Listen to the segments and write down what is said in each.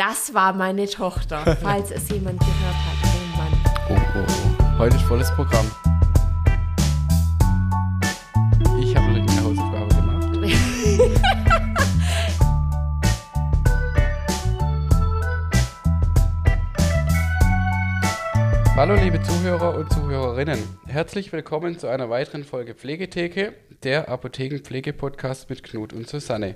Das war meine Tochter, falls es jemand gehört hat. Oh Mann. Oh, oh, oh. Heute ist volles Programm. Hallo liebe Zuhörer und Zuhörerinnen. Herzlich willkommen zu einer weiteren Folge Pflegetheke, der Apothekenpflege-Podcast mit Knut und Susanne.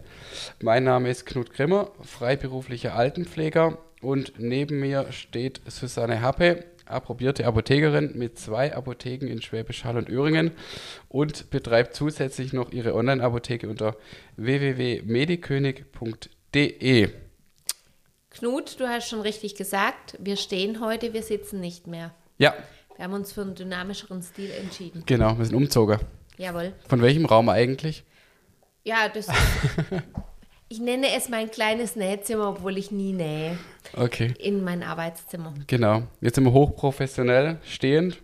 Mein Name ist Knut Grimmer, freiberuflicher Altenpfleger und neben mir steht Susanne Happe, approbierte Apothekerin mit zwei Apotheken in Schwäbisch Hall und Öhringen und betreibt zusätzlich noch ihre Online-Apotheke unter www.medikönig.de. Knut, du hast schon richtig gesagt, wir stehen heute, wir sitzen nicht mehr. Ja, Wir haben uns für einen dynamischeren Stil entschieden. genau, wir sind umzogen. Jawohl. Von welchem Raum eigentlich? Ja, das ist, Ich nenne es mein kleines Nähzimmer, obwohl ich nie nähe. Okay. In mein Arbeitszimmer. Genau. Jetzt sind wir hochprofessionell stehend.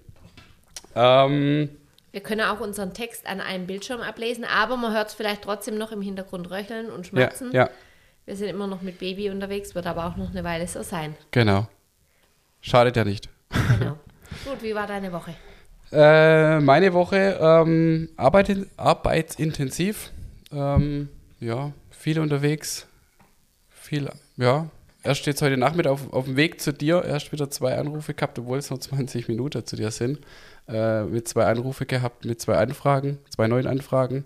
Ähm, Wir können auch unseren Text an einem Bildschirm ablesen, aber man hört es vielleicht trotzdem noch im Hintergrund röcheln und ja, schmatzen. ja, Wir sind immer noch mit Baby unterwegs, wird aber auch noch eine Weile so sein. genau. Schadet ja nicht. Genau. Gut, wie war deine Woche? Äh, meine Woche ähm, arbeit, arbeitsintensiv. Ähm, ja, viel unterwegs. Viel, ja. Erst jetzt heute Nachmittag auf, auf dem Weg zu dir, erst wieder zwei Anrufe gehabt, obwohl es nur 20 Minuten zu dir sind. Äh, mit zwei Anrufe gehabt, mit zwei Anfragen, zwei neuen Anfragen.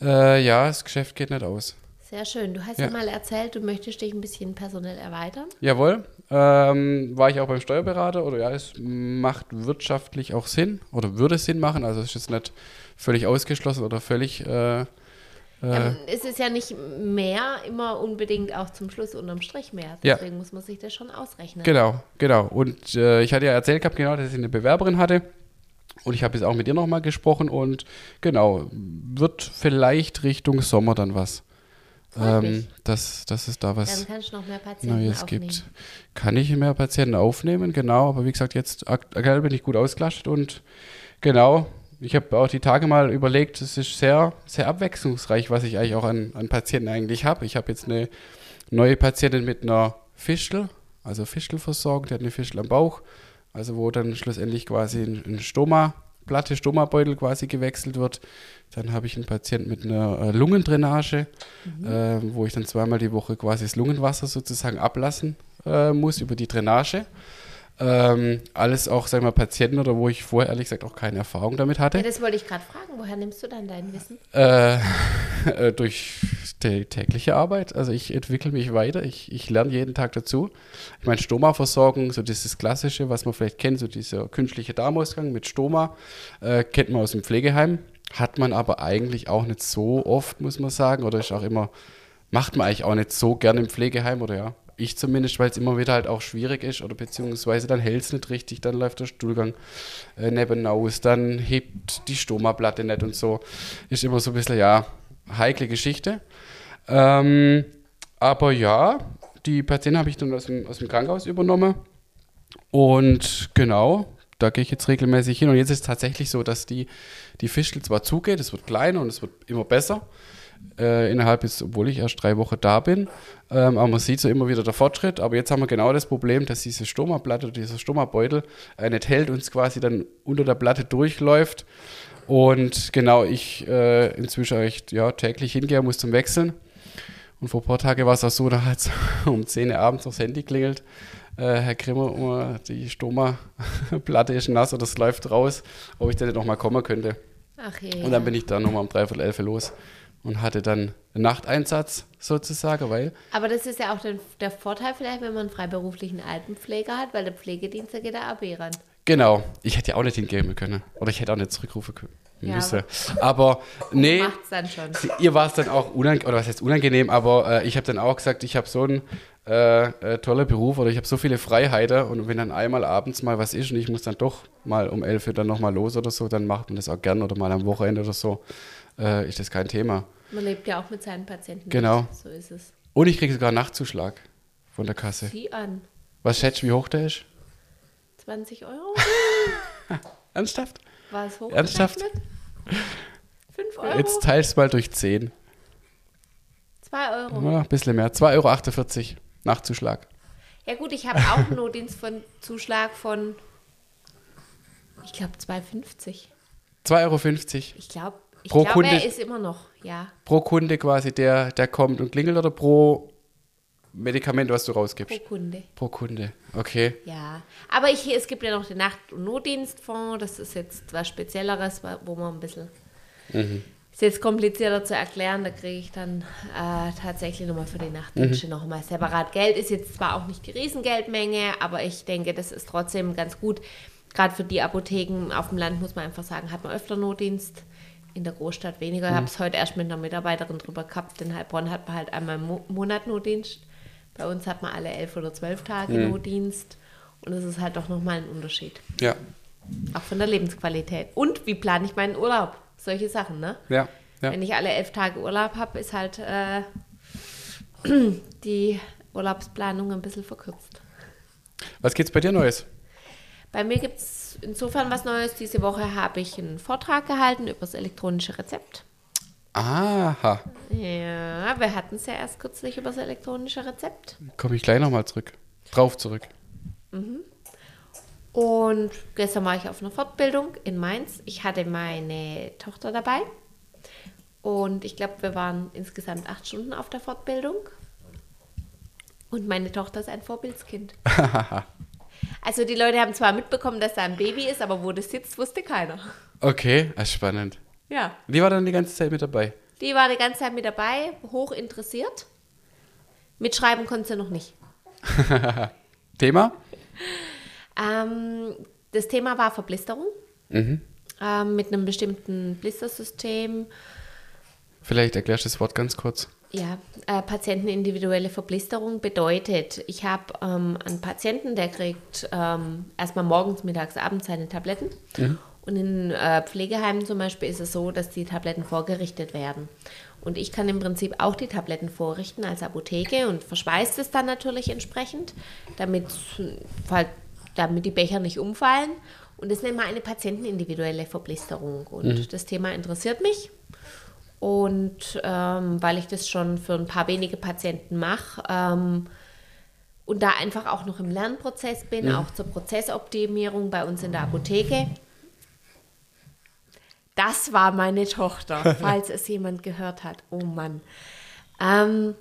Äh, ja, das Geschäft geht nicht aus. Sehr schön. Du hast ja. Ja. mal erzählt, du möchtest dich ein bisschen personell erweitern. Jawohl. Ähm, war ich auch beim Steuerberater oder ja, es macht wirtschaftlich auch Sinn oder würde Sinn machen. Also es ist jetzt nicht völlig ausgeschlossen oder völlig. Äh, äh, Ähm, es ist ja nicht mehr immer unbedingt auch zum Schluss unterm Strich mehr. Ja. Deswegen muss man sich das schon ausrechnen. Genau, genau. Und äh, ich hatte ja erzählt gehabt, genau, dass ich eine Bewerberin hatte. Und ich habe jetzt auch mit ihr nochmal gesprochen und genau, wird vielleicht Richtung Sommer dann was. Ähm, dass, dass es da was Dann kannst du noch mehr Patienten Neues aufnehmen. gibt. Kann ich mehr Patienten aufnehmen, genau. Aber wie gesagt, jetzt aktuell bin ich gut ausgelastet und genau, ich habe auch die Tage mal überlegt, es ist sehr, sehr abwechslungsreich, was ich eigentlich auch an, an Patienten eigentlich habe. Ich habe jetzt eine neue Patientin mit einer Fischel, also Fischelversorgung, die hat eine Fischel am Bauch, also wo dann schlussendlich quasi ein, ein Stoma, Platte, Stomabeutel quasi gewechselt wird. Dann habe ich einen Patienten mit einer äh, Lungendrainage, äh, wo ich dann zweimal die Woche quasi das Lungenwasser sozusagen ablassen äh, muss über die Drainage. Ähm, alles auch, sagen wir mal, Patienten oder wo ich vorher ehrlich gesagt auch keine Erfahrung damit hatte. Ja, das wollte ich gerade fragen. Woher nimmst du dann dein Wissen? Äh, äh, durch die tägliche Arbeit. Also ich entwickle mich weiter, ich, ich lerne jeden Tag dazu. Ich meine, Stoma-Versorgung, so dieses Klassische, was man vielleicht kennt, so dieser künstliche Darmausgang mit Stoma, äh, kennt man aus dem Pflegeheim. Hat man aber eigentlich auch nicht so oft, muss man sagen, oder ist auch immer, macht man eigentlich auch nicht so gerne im Pflegeheim, oder ja, ich zumindest, weil es immer wieder halt auch schwierig ist, oder beziehungsweise dann hält es nicht richtig, dann läuft der Stuhlgang äh, neben aus, dann hebt die Stomaplatte nicht und so. Ist immer so ein bisschen, ja, heikle Geschichte. Ähm, aber ja, die Patienten habe ich dann aus dem, aus dem Krankenhaus übernommen. Und genau, da gehe ich jetzt regelmäßig hin. Und jetzt ist es tatsächlich so, dass die, die Fischel zwar zugeht, es wird kleiner und es wird immer besser. Äh, innerhalb jetzt, obwohl ich erst drei Wochen da bin. Ähm, aber man sieht so immer wieder der Fortschritt. Aber jetzt haben wir genau das Problem, dass diese Stomaplatte oder dieser Stomabeutel äh, nicht hält und es quasi dann unter der Platte durchläuft. Und genau, ich äh, inzwischen echt ja, täglich hingehe, muss zum Wechseln. Und vor ein paar Tagen war es auch so, da hat um 10 Uhr abends aufs Handy klingelt. Äh, Herr Grimmer, äh, die Stoma-Platte ist nass oder es läuft raus, ob ich denn nicht nochmal kommen könnte. Ach je. Und dann bin ich da nochmal um dreiviertel elf los und hatte dann einen Nachteinsatz sozusagen, weil Aber das ist ja auch der, der Vorteil vielleicht, wenn man einen freiberuflichen Altenpfleger hat, weil der Pflegedienst, da geht der AB ran. genau, ich hätte ja auch nicht hingehen können oder ich hätte auch nicht zurückrufen können. Ja, müssen. Aber nee, ihr war es dann auch unangenehm, oder was heißt unangenehm, aber äh, ich habe dann auch gesagt, ich habe so einen äh, äh, toller Beruf oder ich habe so viele Freiheiten und wenn dann einmal abends mal was ist und ich muss dann doch mal um 11 Uhr dann nochmal los oder so, dann macht man das auch gern oder mal am Wochenende oder so, äh, ist das kein Thema. Man lebt ja auch mit seinen Patienten. Genau. Mit. So ist es. Und ich kriege sogar einen Nachtzuschlag von der Kasse. Sieh an. Was schätzt du, wie hoch der ist? 20 Euro? Ernsthaft? War es hoch? Ernsthaft? 5 Euro? Jetzt teilst mal durch 10. 2 Euro. Ja, ein bisschen mehr. 2,48 Euro Nachzuschlag. Ja gut, ich habe auch einen Notdienst von Zuschlag von, ich glaube, 2,50. 2,50 Euro Ich glaube, ich Pro glaube, Kunde- er ist immer noch, ja. pro Kunde quasi, der, der kommt und klingelt oder pro Medikament, was du Pro rausgibst? Kunde. Pro Kunde. Okay. Ja, aber ich, es gibt ja noch den Nacht- und Notdienstfonds. Das ist jetzt was Spezielleres, wo man ein bisschen. Ist jetzt komplizierter zu erklären. Da kriege ich dann äh, tatsächlich nochmal für die Nachtdienste nochmal separat Geld. Ist jetzt zwar auch nicht die Riesengeldmenge, aber ich denke, das ist trotzdem ganz gut. Gerade für die Apotheken auf dem Land muss man einfach sagen, hat man öfter Notdienst. In der Großstadt weniger. Ich habe es heute erst mit einer Mitarbeiterin drüber gehabt. In Heilbronn hat man halt einmal im Mo Monat Notdienst. Bei uns hat man alle elf oder zwölf Tage Notdienst. Und das ist halt doch nochmal ein Unterschied. Ja. Auch von der Lebensqualität. Und wie plane ich meinen Urlaub? Solche Sachen, ne? Ja. ja. Wenn ich alle elf Tage Urlaub habe, ist halt äh, die Urlaubsplanung ein bisschen verkürzt. Was gibt's bei dir Neues? Bei mir gibt es insofern was Neues. Diese Woche habe ich einen Vortrag gehalten über das elektronische Rezept. Aha. Ja, wir hatten es ja erst kürzlich über das elektronische Rezept. Komme ich gleich nochmal zurück. Drauf zurück. Und gestern war ich auf einer Fortbildung in Mainz. Ich hatte meine Tochter dabei. Und ich glaube, wir waren insgesamt acht Stunden auf der Fortbildung. Und meine Tochter ist ein Vorbildskind. Also die Leute haben zwar mitbekommen, dass da ein Baby ist, aber wo das sitzt, wusste keiner. Okay, das ist spannend. Ja. Die war dann die ganze Zeit mit dabei. Die war die ganze Zeit mit dabei, hoch interessiert. Mitschreiben konnte sie noch nicht. Thema? Ähm, das Thema war Verblisterung. Mhm. Ähm, mit einem bestimmten Blistersystem. Vielleicht erklärst du das Wort ganz kurz. Ja, äh, patientenindividuelle Verblisterung bedeutet, ich habe ähm, einen Patienten, der kriegt ähm, erstmal morgens, mittags, abends seine Tabletten. Und in äh, Pflegeheimen zum Beispiel ist es so, dass die Tabletten vorgerichtet werden. Und ich kann im Prinzip auch die Tabletten vorrichten als Apotheke und verschweißt es dann natürlich entsprechend, damit, damit die Becher nicht umfallen. Und das nennt man eine patientenindividuelle Verblisterung. Und das Thema interessiert mich. Und ähm, weil ich das schon für ein paar wenige Patienten mache ähm, und da einfach auch noch im Lernprozess bin, auch zur Prozessoptimierung bei uns in der Apotheke. Das war meine Tochter, falls es jemand gehört hat. Oh Mann. Ähm,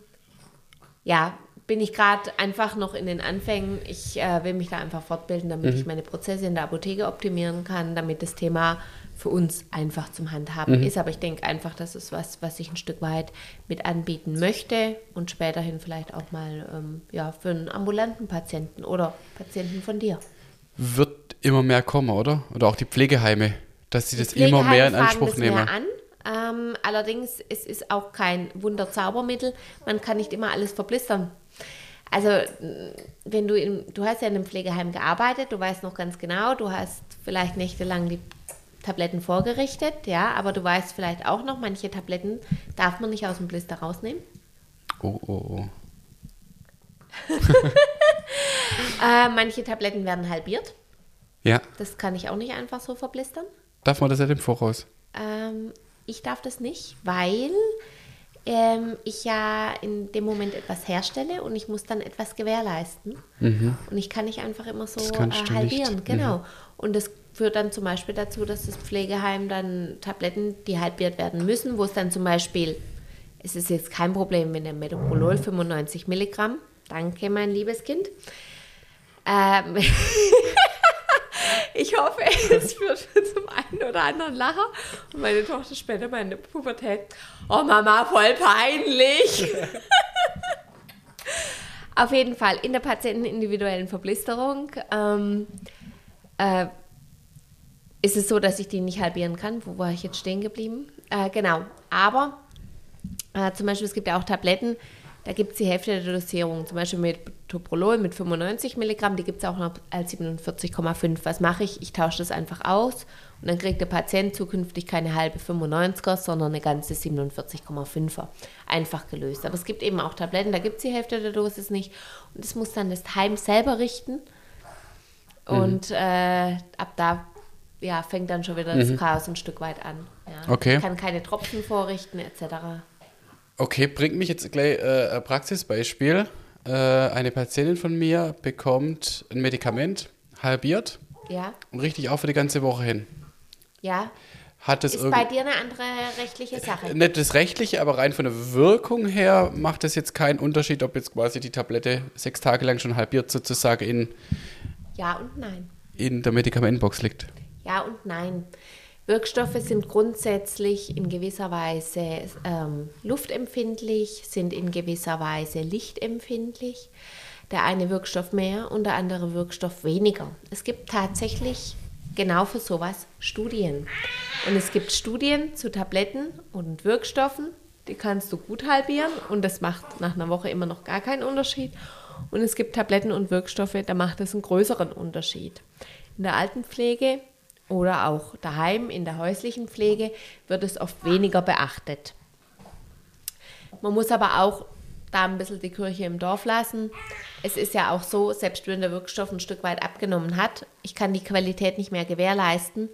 ja, bin ich gerade einfach noch in den Anfängen. Ich äh, will mich da einfach fortbilden, damit ich meine Prozesse in der Apotheke optimieren kann, damit das Thema für uns einfach zum Handhaben ist. Aber ich denke einfach, das ist was, was ich ein Stück weit mit anbieten möchte und späterhin vielleicht auch mal ähm, ja, für einen ambulanten Patienten oder Patienten von dir. Wird immer mehr kommen, oder? Oder auch die Pflegeheime, dass sie Die das immer mehr in Anspruch nehmen. Mehr an. Ähm, allerdings, es ist auch kein Wunderzaubermittel. Man kann nicht immer alles verblistern. Also, mh, wenn du, in, du hast ja in einem Pflegeheim gearbeitet, du weißt noch ganz genau, du hast vielleicht nächtelang die Tabletten vorgerichtet, ja, aber du weißt vielleicht auch noch, manche Tabletten darf man nicht aus dem Blister rausnehmen. Oh, oh, oh. Äh, manche Tabletten werden halbiert. Ja, Das kann ich auch nicht einfach so verblistern. darf man das nicht im Voraus? Ähm, ich darf das nicht, weil ähm, ich ja in dem Moment etwas herstelle und ich muss dann etwas gewährleisten. Und ich kann nicht einfach immer so äh, halbieren. nicht. Genau. Und das führt dann zum Beispiel dazu, dass das Pflegeheim dann Tabletten, die halbiert werden müssen, wo es dann zum Beispiel, es ist jetzt kein Problem, wenn der Metoprolol 95 Milligramm, danke mein liebes Kind, ähm, ich hoffe, es führt zum einen oder anderen Lacher. Und meine Tochter später mal in der Pubertät. Oh Mama, voll peinlich. Auf jeden Fall in der patientenindividuellen Verblisterung ähm, äh, ist es so, dass ich die nicht halbieren kann. Wo war ich jetzt stehen geblieben? Äh, genau. Aber äh, zum Beispiel, es gibt ja auch Tabletten, da gibt es die Hälfte der Dosierung. Zum Beispiel mit Toprolol mit 95 Milligramm, die gibt es auch noch als 47,5. Was mache ich? Ich tausche das einfach aus und dann kriegt der Patient zukünftig keine halbe 95er, sondern eine ganze 47,5er. Einfach gelöst. Aber es gibt eben auch Tabletten, da gibt es die Hälfte der Dosis nicht. Und das muss dann das Heim selber richten. Und äh, ab da ja, fängt dann schon wieder das Chaos ein Stück weit an. Ja. Okay. Ich kann keine Tropfen vorrichten, etc. Okay, bringt mich jetzt gleich äh, ein Praxisbeispiel. äh, eine Patientin von mir bekommt ein Medikament, halbiert Ja, und richtig auch für die ganze Woche hin. ja. Hat das Ist bei dir eine andere rechtliche Sache. Nicht das Rechtliche, aber rein von der Wirkung her macht es jetzt keinen Unterschied, ob jetzt quasi die Tablette sechs Tage lang schon halbiert sozusagen in, Ja und nein. in der Medikamentenbox liegt. Ja und nein. Wirkstoffe sind grundsätzlich in gewisser Weise ähm, luftempfindlich, sind in gewisser Weise lichtempfindlich. Der eine Wirkstoff mehr und der andere Wirkstoff weniger. Es gibt tatsächlich genau für sowas Studien. Und es gibt Studien zu Tabletten und Wirkstoffen, die kannst du gut halbieren und das macht nach einer Woche immer noch gar keinen Unterschied. Und es gibt Tabletten und Wirkstoffe, da macht es einen größeren Unterschied. In der Altenpflege oder auch daheim in der häuslichen Pflege wird es oft weniger beachtet. Man muss aber auch da ein bisschen die Kirche im Dorf lassen. Es ist ja auch so, selbst wenn der Wirkstoff ein Stück weit abgenommen hat, ich kann die Qualität nicht mehr gewährleisten,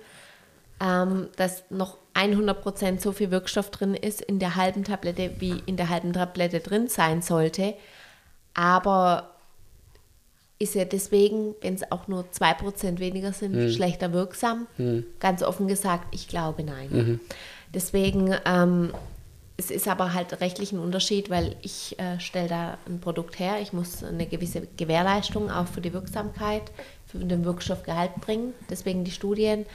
ähm, dass noch 100% so viel Wirkstoff drin ist in der halben Tablette, wie in der halben Tablette drin sein sollte. Aber ist ja deswegen, wenn es auch nur 2% weniger sind, schlechter wirksam? Ganz offen gesagt, ich glaube nein. Deswegen, ähm, es ist aber halt rechtlich ein Unterschied, weil ich äh, stelle da ein Produkt her, ich muss eine gewisse Gewährleistung auch für die Wirksamkeit, für den Wirkstoffgehalt bringen. Deswegen die Studien.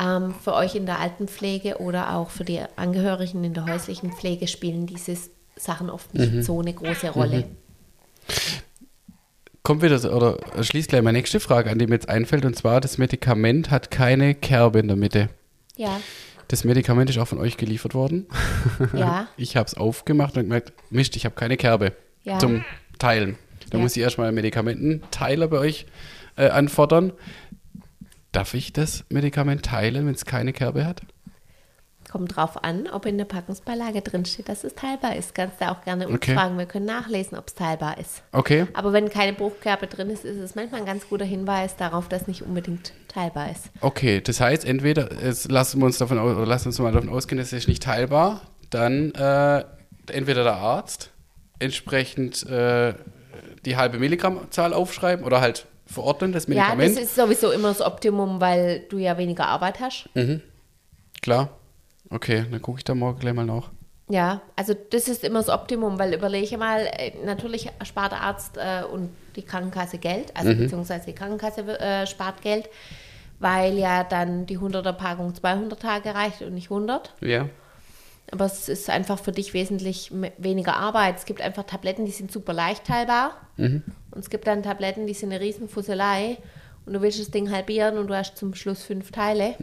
Ähm, für euch in der Altenpflege oder auch für die Angehörigen in der häuslichen Pflege spielen diese Sachen oft nicht so eine große Rolle. Kommt wieder, oder schließt gleich meine nächste Frage an, die mir jetzt einfällt, und zwar, das Medikament hat keine Kerbe in der Mitte. Ja, Das Medikament ist auch von euch geliefert worden. ja, Ich habe es aufgemacht und gemerkt, Mist, ich habe keine Kerbe Ja. zum Teilen. Da Ja. muss ich erstmal einen Medikamententeiler bei euch äh, anfordern. Darf ich das Medikament teilen, wenn es keine Kerbe hat? Kommt drauf an, ob in der Packungsbeilage drinsteht, dass es teilbar ist. Kannst du auch gerne uns Okay. fragen. Wir können nachlesen, ob es teilbar ist. Okay. Aber wenn keine Bruchkerbe drin ist, ist es manchmal ein ganz guter Hinweis darauf, dass nicht unbedingt teilbar ist. Okay, das heißt, entweder es lassen wir uns davon aus, oder lassen uns mal davon ausgehen, ist nicht teilbar, dann äh, entweder der Arzt entsprechend äh, die halbe Milligrammzahl aufschreiben oder halt verordnen, das Ja, Medikament. das ist sowieso immer das Optimum, weil du ja weniger Arbeit hast. Klar. Okay, dann gucke ich da morgen gleich mal nach. Ja, also das ist immer das Optimum, weil überlege mal, äh, natürlich spart der Arzt äh, und die Krankenkasse Geld, also beziehungsweise die Krankenkasse äh, spart Geld, weil ja dann die 100er Packung 200 Tage reicht und nicht 100. Ja. Aber es ist einfach für dich wesentlich weniger Arbeit. Es gibt einfach Tabletten, die sind super leicht teilbar. Und es gibt dann Tabletten, die sind eine riesen Fusselei. Und du willst das Ding halbieren und du hast zum Schluss fünf Teile.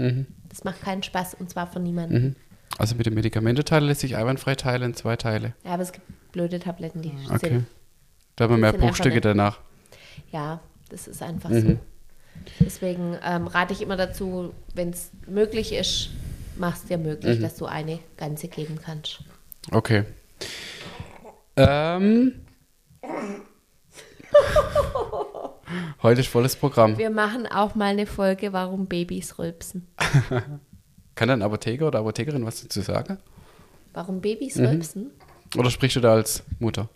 Das macht keinen Spaß und zwar für niemanden. Also mit dem Medikamenteteil lässt sich einwandfrei teilen in zwei Teile. Ja, aber es gibt blöde Tabletten, die Okay. sind. Da haben wir mehr Bruchstücke danach. Ja, das ist einfach Mhm. so. Deswegen ähm, rate ich immer dazu, wenn es möglich ist, mach es dir möglich, Mhm. dass du eine ganze geben kannst. Okay. Ähm. Heute ist volles Programm. Wir machen auch mal eine Folge, warum Babys rülpsen. Kann dann Apotheker oder Apothekerin was dazu sagen? Warum Babys Mhm. rülpsen? Oder sprichst du da als Mutter?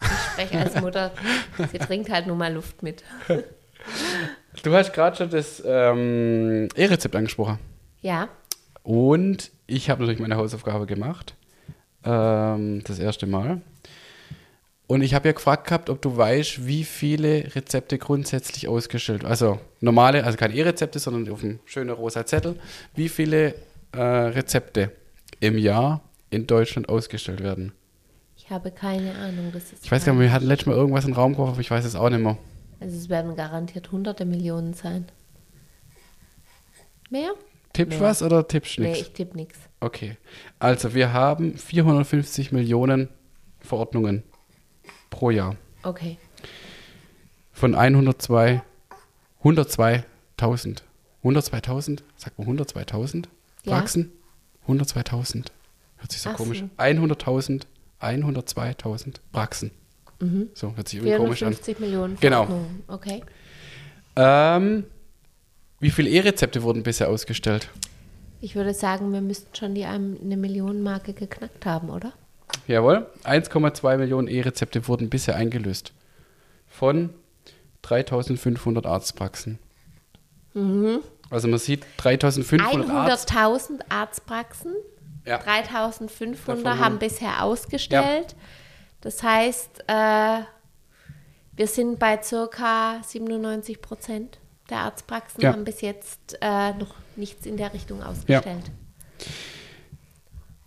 Ich spreche als Mutter, sie trinkt halt nur mal Luft mit. Du hast gerade schon das ähm, E-Rezept angesprochen. Ja, Und ich habe natürlich meine Hausaufgabe gemacht. Ähm, das erste Mal. Und ich habe ja gefragt gehabt, ob du weißt, wie viele Rezepte grundsätzlich ausgestellt Also normale, also keine E-Rezepte, sondern auf einem schönen rosa Zettel. Wie viele äh, Rezepte im Jahr in Deutschland ausgestellt werden? ich habe keine Ahnung. Das ist Ich weiß gar nicht, wir hatten letztes Mal irgendwas in den Raum geworfen, aber ich weiß es auch nicht mehr. Also es werden garantiert hunderte Millionen sein. Mehr? Tippst was oder tippst du Nee, nichts? ich tippe nichts. Okay. Also wir haben 450 Millionen Verordnungen pro Jahr. Okay. Von 102, 102.000. 102.000? Sagt man 102.000 Ja. Praxen? 102.000. Hört sich so Ach komisch so. an. 100.000, 102.000 Praxen. So, hört sich irgendwie komisch an. 450 Millionen Genau. Okay. Ähm, wie viele E-Rezepte wurden bisher ausgestellt? Ich würde sagen, wir müssten schon die ein- eine Millionenmarke geknackt haben, oder? Jawohl. 1,2 Millionen E-Rezepte wurden bisher eingelöst. Von 3500 Arztpraxen. Mhm. Also man sieht 3500 Arzt. 100.000 Arztpraxen, Ja. 3.500 Davon- haben bisher ausgestellt. Das heißt, äh, wir sind bei circa 97 Prozent der Arztpraxen Ja. haben bis jetzt äh, noch nichts in der Richtung ausgestellt.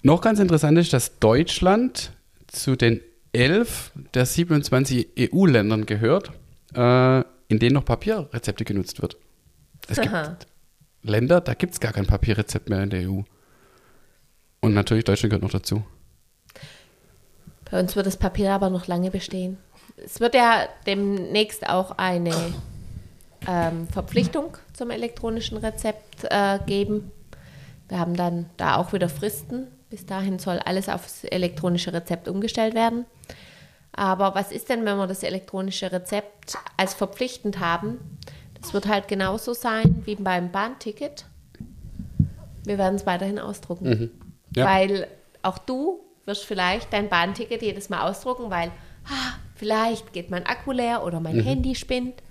Noch ganz interessant ist, dass Deutschland zu den 11 der 27 EU-Ländern gehört, äh, in denen noch Papierrezepte genutzt wird. Es gibt Aha. Länder, da gibt es gar kein Papierrezept mehr in der EU. Und natürlich Deutschland gehört noch dazu. Bei uns wird das Papier aber noch lange bestehen. Es wird ja demnächst auch eine ähm, Verpflichtung zum elektronischen Rezept äh, geben. Wir haben dann da auch wieder Fristen. Bis dahin soll alles aufs elektronische Rezept umgestellt werden. Aber was ist denn, wenn wir das elektronische Rezept als verpflichtend haben? Das wird halt genauso sein wie beim Bahnticket. Wir werden es weiterhin ausdrucken. Ja. Weil auch du wirst vielleicht dein Bahnticket jedes Mal ausdrucken, weil ah, vielleicht geht mein Akku leer oder mein Handy spinnt.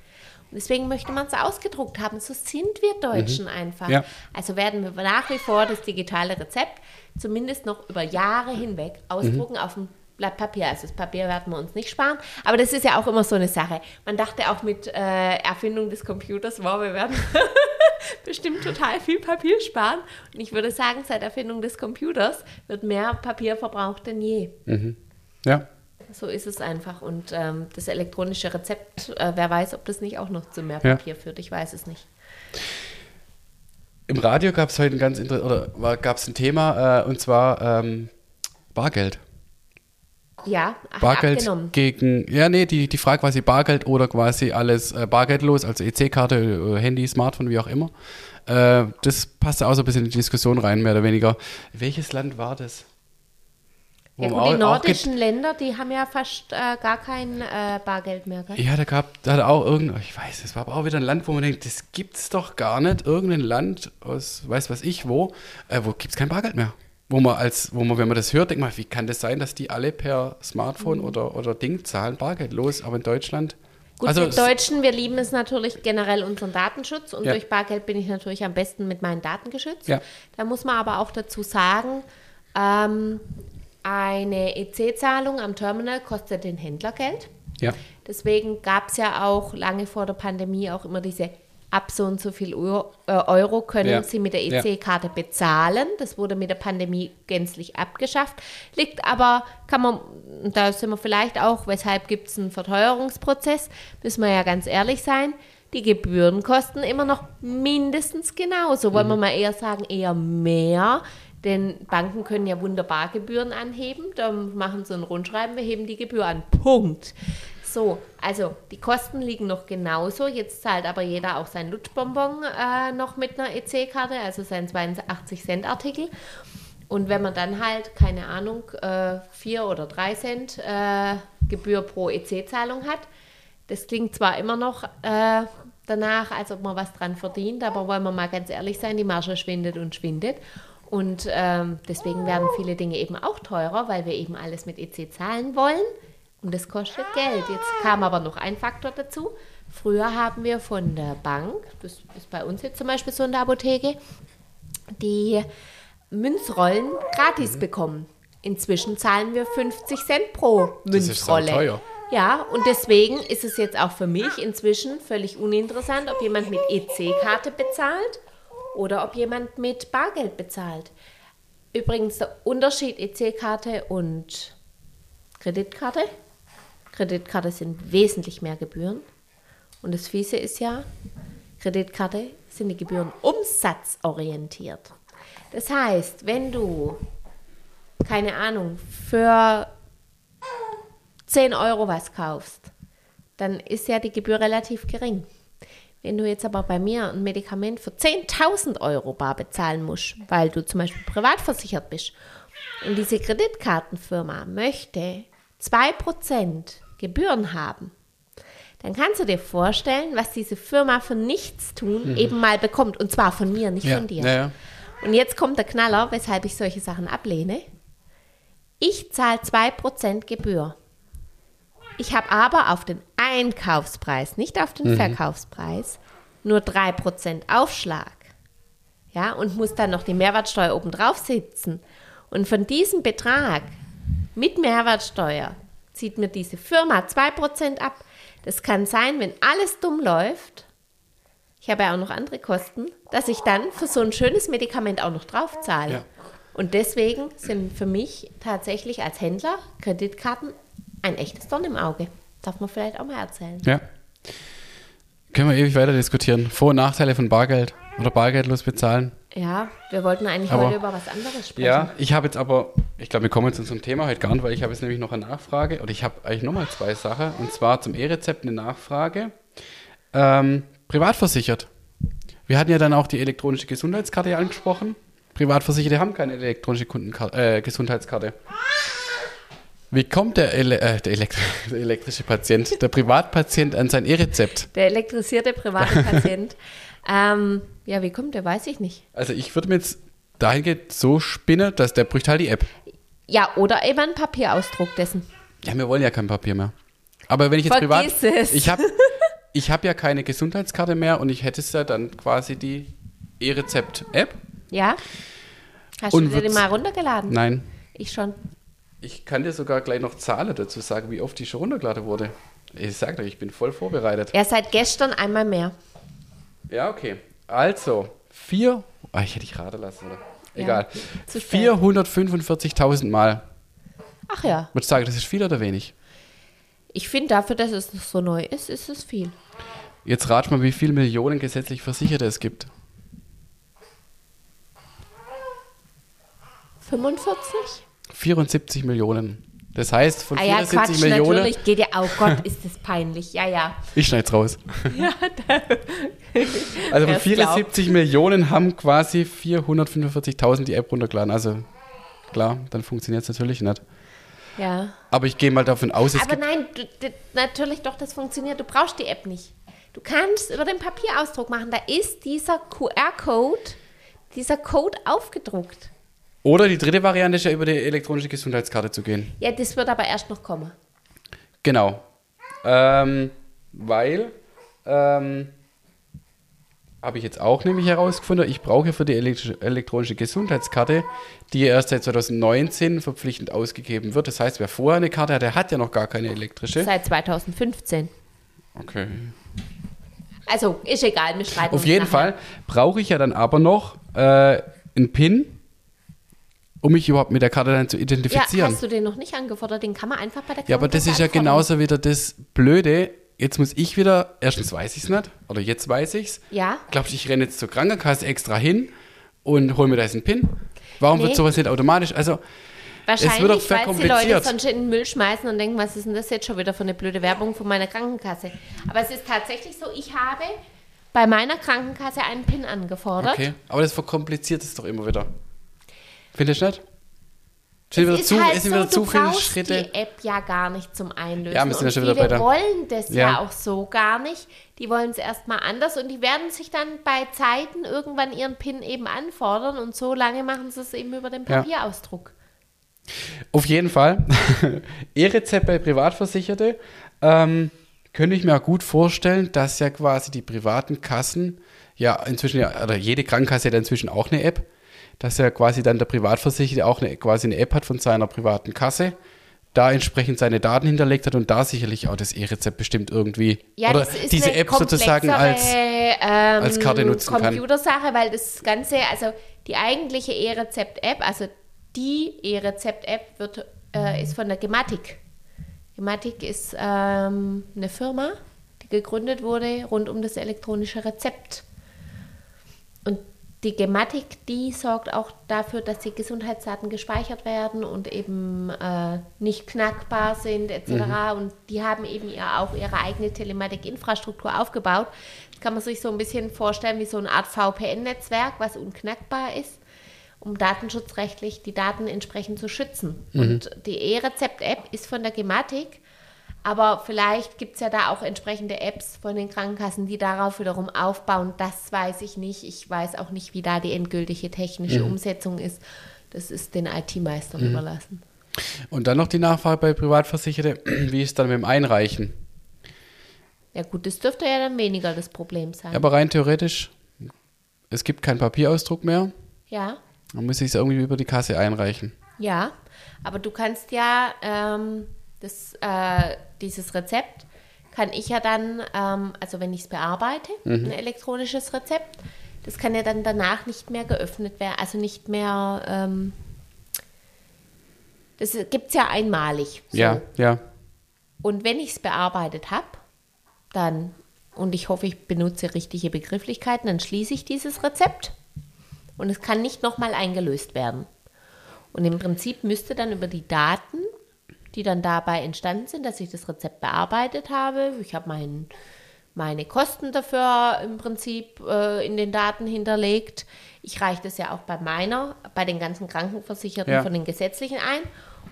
Deswegen möchte man es ausgedruckt haben. So sind wir Deutschen einfach. Ja. Also werden wir nach wie vor das digitale Rezept zumindest noch über Jahre hinweg ausdrucken auf dem Blatt Papier. Also das Papier werden wir uns nicht sparen. Aber das ist ja auch immer so eine Sache. Man dachte auch mit äh, Erfindung des Computers, wow, wir werden bestimmt total viel Papier sparen. Und ich würde sagen, seit Erfindung des Computers wird mehr Papier verbraucht denn je. Ja. So ist es einfach. Und ähm, das elektronische Rezept, äh, wer weiß, ob das nicht auch noch zu mehr Ja. Papier führt. Ich weiß es nicht. Im Radio gab es heute ein ganz inter oder gab es ein Thema äh, und zwar ähm, Bargeld. Ja, hat Bargeld abgenommen. gegen, ja, nee, die, die Frage quasi Bargeld oder quasi alles äh, bargeldlos, also EC-Karte, äh, Handy, Smartphone, wie auch immer. Äh, das passte auch so ein bisschen in die Diskussion rein, mehr oder weniger. Welches Land war das? Ja, gut, die auch- auch nordischen Länder, die haben ja fast äh, gar kein äh, Bargeld mehr. Gell? Ja, da gab, da hat auch irgendein, ich weiß, es war aber auch wieder ein Land, wo man denkt, das gibt's doch gar nicht. Irgendein Land aus, weiß was ich wo, äh, wo gibt's kein Bargeld mehr. Wo man als, wo man, wenn man das hört, denkt man, wie kann das sein, dass die alle per Smartphone Mhm. oder, oder Ding zahlen, bargeldlos, aber in Deutschland. Gut, also, wir Deutschen, wir lieben es natürlich generell unseren Datenschutz und Ja. durch Bargeld bin ich natürlich am besten mit meinen Daten geschützt. Ja. Da muss man aber auch dazu sagen, ähm, eine EC-Zahlung am Terminal kostet den Händler Geld. ja, Deswegen gab es ja auch lange vor der Pandemie auch immer diese ab so und so viel Euro, äh, Euro können Ja. Sie mit der Ja. EC-Karte bezahlen. Das wurde mit der Pandemie gänzlich abgeschafft. Liegt aber, kann man, da sind wir vielleicht auch, weshalb gibt es einen Verteuerungsprozess, müssen wir ja ganz ehrlich sein. Die Gebühren kosten immer noch mindestens genauso. Wollen wir mal eher sagen, eher mehr. Denn Banken können ja wunderbar Gebühren anheben. Da machen sie ein Rundschreiben, wir heben die Gebühr an. Punkt. So, also die Kosten liegen noch genauso. Jetzt zahlt aber jeder auch sein Lutschbonbon äh, noch mit einer EC-Karte, also sein 82-Cent-Artikel. Und wenn man dann halt, keine Ahnung, äh, 4 oder 3 Cent äh, Gebühr pro EC-Zahlung hat, das klingt zwar immer noch äh, danach, als ob man was dran verdient, aber wollen wir mal ganz ehrlich sein, die Marge schwindet und schwindet. Und ähm, deswegen werden viele Dinge eben auch teurer, weil wir eben alles mit EC zahlen wollen. Und das kostet Geld. Jetzt kam aber noch ein Faktor dazu. Früher haben wir von der Bank, das ist bei uns jetzt zum Beispiel so in der Apotheke, die Münzrollen gratis bekommen. Inzwischen zahlen wir 50 Cent pro Das ist Münzrolle. teuer. Ja, und deswegen ist es jetzt auch für mich inzwischen völlig uninteressant, ob jemand mit EC-Karte bezahlt oder ob jemand mit Bargeld bezahlt. Übrigens der Unterschied EC-Karte und Kreditkarte. Kreditkarte sind wesentlich mehr Gebühren. Und das Fiese ist ja, Kreditkarte sind die Gebühren umsatzorientiert. Das heißt, wenn du, keine Ahnung, für 10 Euro was kaufst, dann ist ja die Gebühr relativ gering. Wenn du jetzt aber bei mir ein Medikament für 10.000 Euro bar bezahlen musst, weil du zum Beispiel privat versichert bist und diese Kreditkartenfirma möchte 2% Gebühren haben, dann kannst du dir vorstellen, was diese Firma für nichts tun eben mal bekommt. Und zwar von mir, nicht ja, von dir. ja, ja. Und jetzt kommt der Knaller, weshalb ich solche Sachen ablehne. Ich zahle 2% Gebühr. Ich habe aber auf den Einkaufspreis, nicht auf den Verkaufspreis, nur 3% Aufschlag. Ja, und muss dann noch die Mehrwertsteuer obendrauf sitzen. Und von diesem Betrag mit Mehrwertsteuer zieht mir diese Firma 2% ab. Das kann sein, wenn alles dumm läuft, ich habe ja auch noch andere Kosten, dass ich dann für so ein schönes Medikament auch noch drauf zahle. Ja. Und deswegen sind für mich tatsächlich als Händler Kreditkarten ein echtes Dorn im Auge. Darf man vielleicht auch mal erzählen. Ja. Können wir ewig weiter diskutieren. Vor- und Nachteile von Bargeld oder bargeldlos bezahlen. Ja, wir wollten eigentlich Aber- heute über was anderes sprechen. Ja, ich habe jetzt aber, ich glaube, wir kommen jetzt zu unserem Thema heute gar nicht, weil ich habe jetzt nämlich noch eine Nachfrage oder ich habe eigentlich nochmal zwei Sachen und zwar zum E-Rezept eine Nachfrage. Ähm, privat versichert. Wir hatten ja dann auch die elektronische Gesundheitskarte angesprochen. Privatversicherte haben keine elektronische Kundenkarte, äh, Gesundheitskarte. Wie kommt der, Ele äh, der, Elekt der elektrische Patient, der Privatpatient an sein E-Rezept? Der elektrisierte private Patient. ähm, ja, wie kommt der? Weiß ich nicht. Also ich würde mir jetzt dahingehend so spinnen, dass der bräuchte halt die App. Ja, oder eben ein Papierausdruck dessen. Ja, wir wollen ja kein Papier mehr. Aber wenn ich jetzt privat. Vergiss es. Ich habe ich hab ja keine Gesundheitskarte mehr und ich hätte es ja dann quasi die E-Rezept-App. Ja? Hast Und du dir die mal runtergeladen? Nein. Ich schon. Ich kann dir sogar gleich noch Zahlen dazu sagen, wie oft die schon runtergeladen wurde. Ich sag dir, ich bin voll vorbereitet. Er seit gestern einmal mehr. Ja, okay. Also, vier. Ah, ich hätte dich raten lassen, oder? Ja, Egal. spät. 445.000 Mal. Ach ja. Würdest du sagen, das ist viel oder wenig? Ich finde dafür, dass es so neu ist, ist es viel. Jetzt rat mal, wie viele Millionen gesetzlich Versicherte es gibt. 45? 74 Millionen. Das heißt, von Ah ja, 74 Quatsch, Millionen. natürlich geht ja, oh Gott, ist das peinlich. Ja, ja. Ich schneid's raus. also von Erst 74 Millionen haben quasi 445.000 die App runtergeladen. Also klar, dann funktioniert es natürlich nicht. Ja. Aber ich gehe mal davon aus, es Aber nein, du, natürlich doch, das funktioniert. Du brauchst die App nicht. Du kannst über den Papierausdruck machen. Da ist dieser QR-Code, dieser Code aufgedruckt. Oder die dritte Variante ist ja über die elektronische Gesundheitskarte zu gehen. Ja, das wird aber erst noch kommen. Genau. Ähm, weil, ähm, habe ich jetzt auch nämlich herausgefunden, ich brauche für die elektronische Gesundheitskarte, die erst seit 2019 verpflichtend ausgegeben wird. Das heißt, wer vorher eine Karte hat, der hat ja noch gar keine elektrische. Seit 2015. Okay. Also, ist egal, wir streiten Auf jeden nachher. Fall brauche ich ja dann aber noch äh, einen PIN, um mich überhaupt mit der Karte dann zu Ja, identifizieren. hast du den noch nicht angefordert? Den kann man einfach bei der Ja, aber das ist ja anfordern. genauso wieder das Blöde. Jetzt muss ich wieder, erstens weiß ich es nicht, oder jetzt weiß ich es. Ja. Glaubst du, ich renne jetzt zur Krankenkasse extra hin und hole mir da jetzt einen PIN? Warum Nee. wird sowas nicht automatisch? Also, Wahrscheinlich, wird auch weil die Leute sonst in den Müll schmeißen und denken, was ist denn das jetzt schon wieder für eine blöde Werbung von meiner Krankenkasse? Aber es ist tatsächlich so, ich habe bei meiner Krankenkasse einen PIN angefordert. okay. Aber das verkompliziert es doch immer wieder. Findest du nicht? Es sind Es wieder ist zu, halt sind so, zu du viele Schritte. die App ja gar nicht zum Einlösen. Ja, wir sind ja schon wieder bei der- wollen das ja. Ja. auch so gar nicht. Die wollen es erstmal anders und die werden sich dann bei Zeiten irgendwann ihren PIN eben anfordern und so lange machen sie es eben über den Ja. Papierausdruck. Auf jeden Fall. E-Rezept bei Privatversicherte. Ähm, könnte ich mir auch gut vorstellen, dass ja quasi die privaten Kassen, ja inzwischen, ja, oder jede Krankenkasse hat ja inzwischen auch eine App, dass ja quasi dann der Privatversicherte auch eine, quasi eine App hat von seiner privaten Kasse, da entsprechend seine Daten hinterlegt hat und da sicherlich auch das E-Rezept bestimmt irgendwie, Ja, oder diese App sozusagen als, ähm, als Karte nutzen kann. Computersache, weil das Ganze, also die eigentliche E-Rezept-App, also die E-Rezept-App wird, äh, ist von der Gematik. Gematik ist ähm, eine Firma, die gegründet wurde rund um das elektronische Rezept. Und die Gematik, die sorgt auch dafür, dass die Gesundheitsdaten gespeichert werden und eben äh, nicht knackbar sind etc. Und die haben eben ja auch ihre eigene Telematik-Infrastruktur aufgebaut. Das kann man sich so ein bisschen vorstellen wie so eine Art VPN-Netzwerk, was unknackbar ist, um datenschutzrechtlich die Daten entsprechend zu schützen. Und die E-Rezept-App ist von der Gematik. Aber vielleicht gibt es ja da auch entsprechende Apps von den Krankenkassen, die darauf wiederum aufbauen. Das weiß ich nicht. Ich weiß auch nicht, wie da die endgültige technische Umsetzung ist. Das ist den IT-Meistern überlassen. Und dann noch die Nachfrage bei Privatversicherte, wie ist es dann mit dem Einreichen? Ja gut, das dürfte ja dann weniger das Problem sein. Ja, aber rein theoretisch, es gibt keinen Papierausdruck mehr. Ja, Man muss sich irgendwie über die Kasse einreichen. ja. Aber du kannst ja ähm, das, äh, dieses Rezept kann ich ja dann, ähm, also wenn ich es bearbeite, ein elektronisches Rezept, das kann ja dann danach nicht mehr geöffnet werden, also nicht mehr, ähm, das gibt es ja einmalig. So. Ja, ja. Und wenn ich es bearbeitet habe, dann, und ich hoffe, ich benutze richtige Begrifflichkeiten, dann schließe ich dieses Rezept und es kann nicht nochmal eingelöst werden. Und im Prinzip müsste dann über die Daten, die dann dabei entstanden sind, dass ich das Rezept bearbeitet habe, ich habe mein, meine Kosten dafür im Prinzip äh, in den Daten hinterlegt. Ich reiche das ja auch bei meiner, bei den ganzen Krankenversicherten Ja. von den gesetzlichen ein.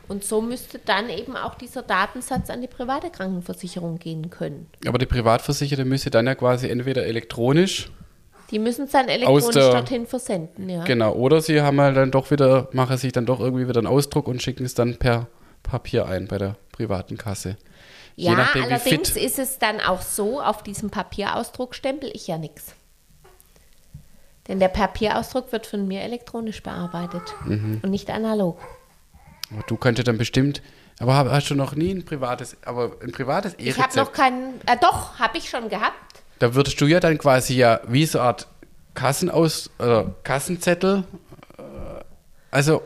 Und so müsste dann eben auch dieser Datensatz an die private Krankenversicherung gehen können. Aber die Privatversicherte müsste dann ja quasi entweder elektronisch, Die müssen es dann elektronisch der- dorthin versenden, ja. genau, oder sie haben halt dann doch wieder, machen sich dann doch irgendwie wieder einen Ausdruck und schicken es dann per Papier ein bei der privaten Kasse. Ja, nachdem, allerdings ist es dann auch so, auf diesem Papierausdruck stempel ich ja nichts. Denn der Papierausdruck wird von mir elektronisch bearbeitet Mhm. und nicht analog. Aber du könntest dann bestimmt, aber hast du noch nie ein privates, aber ein privates Ich habe noch keinen, äh, doch, habe ich schon gehabt. Da würdest du ja dann quasi ja wie so eine Art Kassenaus, oder Kassenzettel, äh, also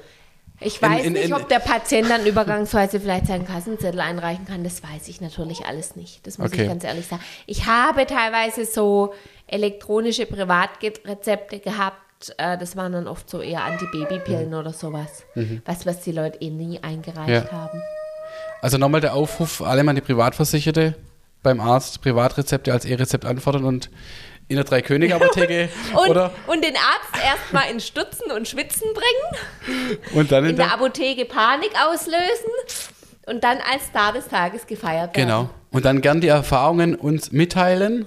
Ich weiß in- nicht, in- ob der Patient dann übergangsweise vielleicht seinen Kassenzettel einreichen kann. Das weiß ich natürlich alles nicht. Das muss Okay. ich ganz ehrlich sagen. Ich habe teilweise so elektronische Privatrezepte gehabt. Äh, Das waren dann oft so eher Antibabypillen oder sowas. Was, was die Leute eh nie eingereicht Mhm. Ja. haben. Also nochmal der Aufruf, alle die Privatversicherte beim Arzt Privatrezepte als E-Rezept anfordern und in der Drei-König-Apotheke Und, oder und den Arzt erstmal in Stutzen und Schwitzen bringen, und dann in, in der der, Apotheke Panik auslösen und dann als Star des Tages gefeiert werden. Genau. Und dann gern die Erfahrungen uns mitteilen,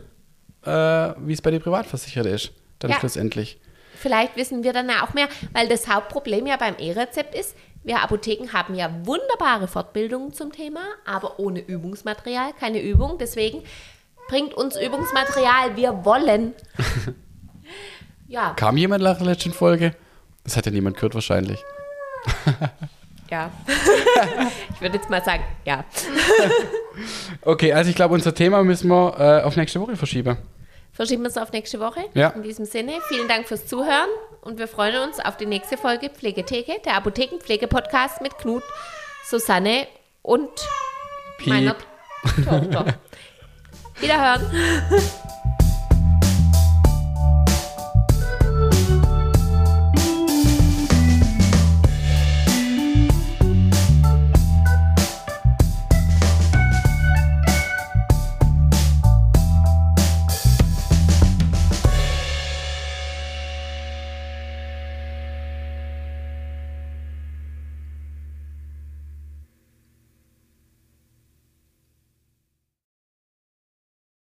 äh, wie es bei den Privatversicherten ist. Dann Ja. schlussendlich. Vielleicht wissen wir dann ja auch mehr, weil das Hauptproblem ja beim E-Rezept ist, wir Apotheken haben ja wunderbare Fortbildungen zum Thema, aber ohne Übungsmaterial, keine Übung. Deswegen bringt uns Übungsmaterial, wir wollen. ja, Kam jemand nach der letzten Folge? Das hat ja niemand gehört wahrscheinlich. ja. ich würde jetzt mal sagen, ja. Okay, also ich glaube, unser Thema müssen wir äh, auf nächste Woche verschieben. Verschieben wir es auf nächste Woche. Ja. In diesem Sinne, vielen Dank fürs Zuhören und wir freuen uns auf die nächste Folge Pflegetheke, der Apothekenpflege-Podcast mit Knut, Susanne und Piep. meiner Tochter. Wiederhören.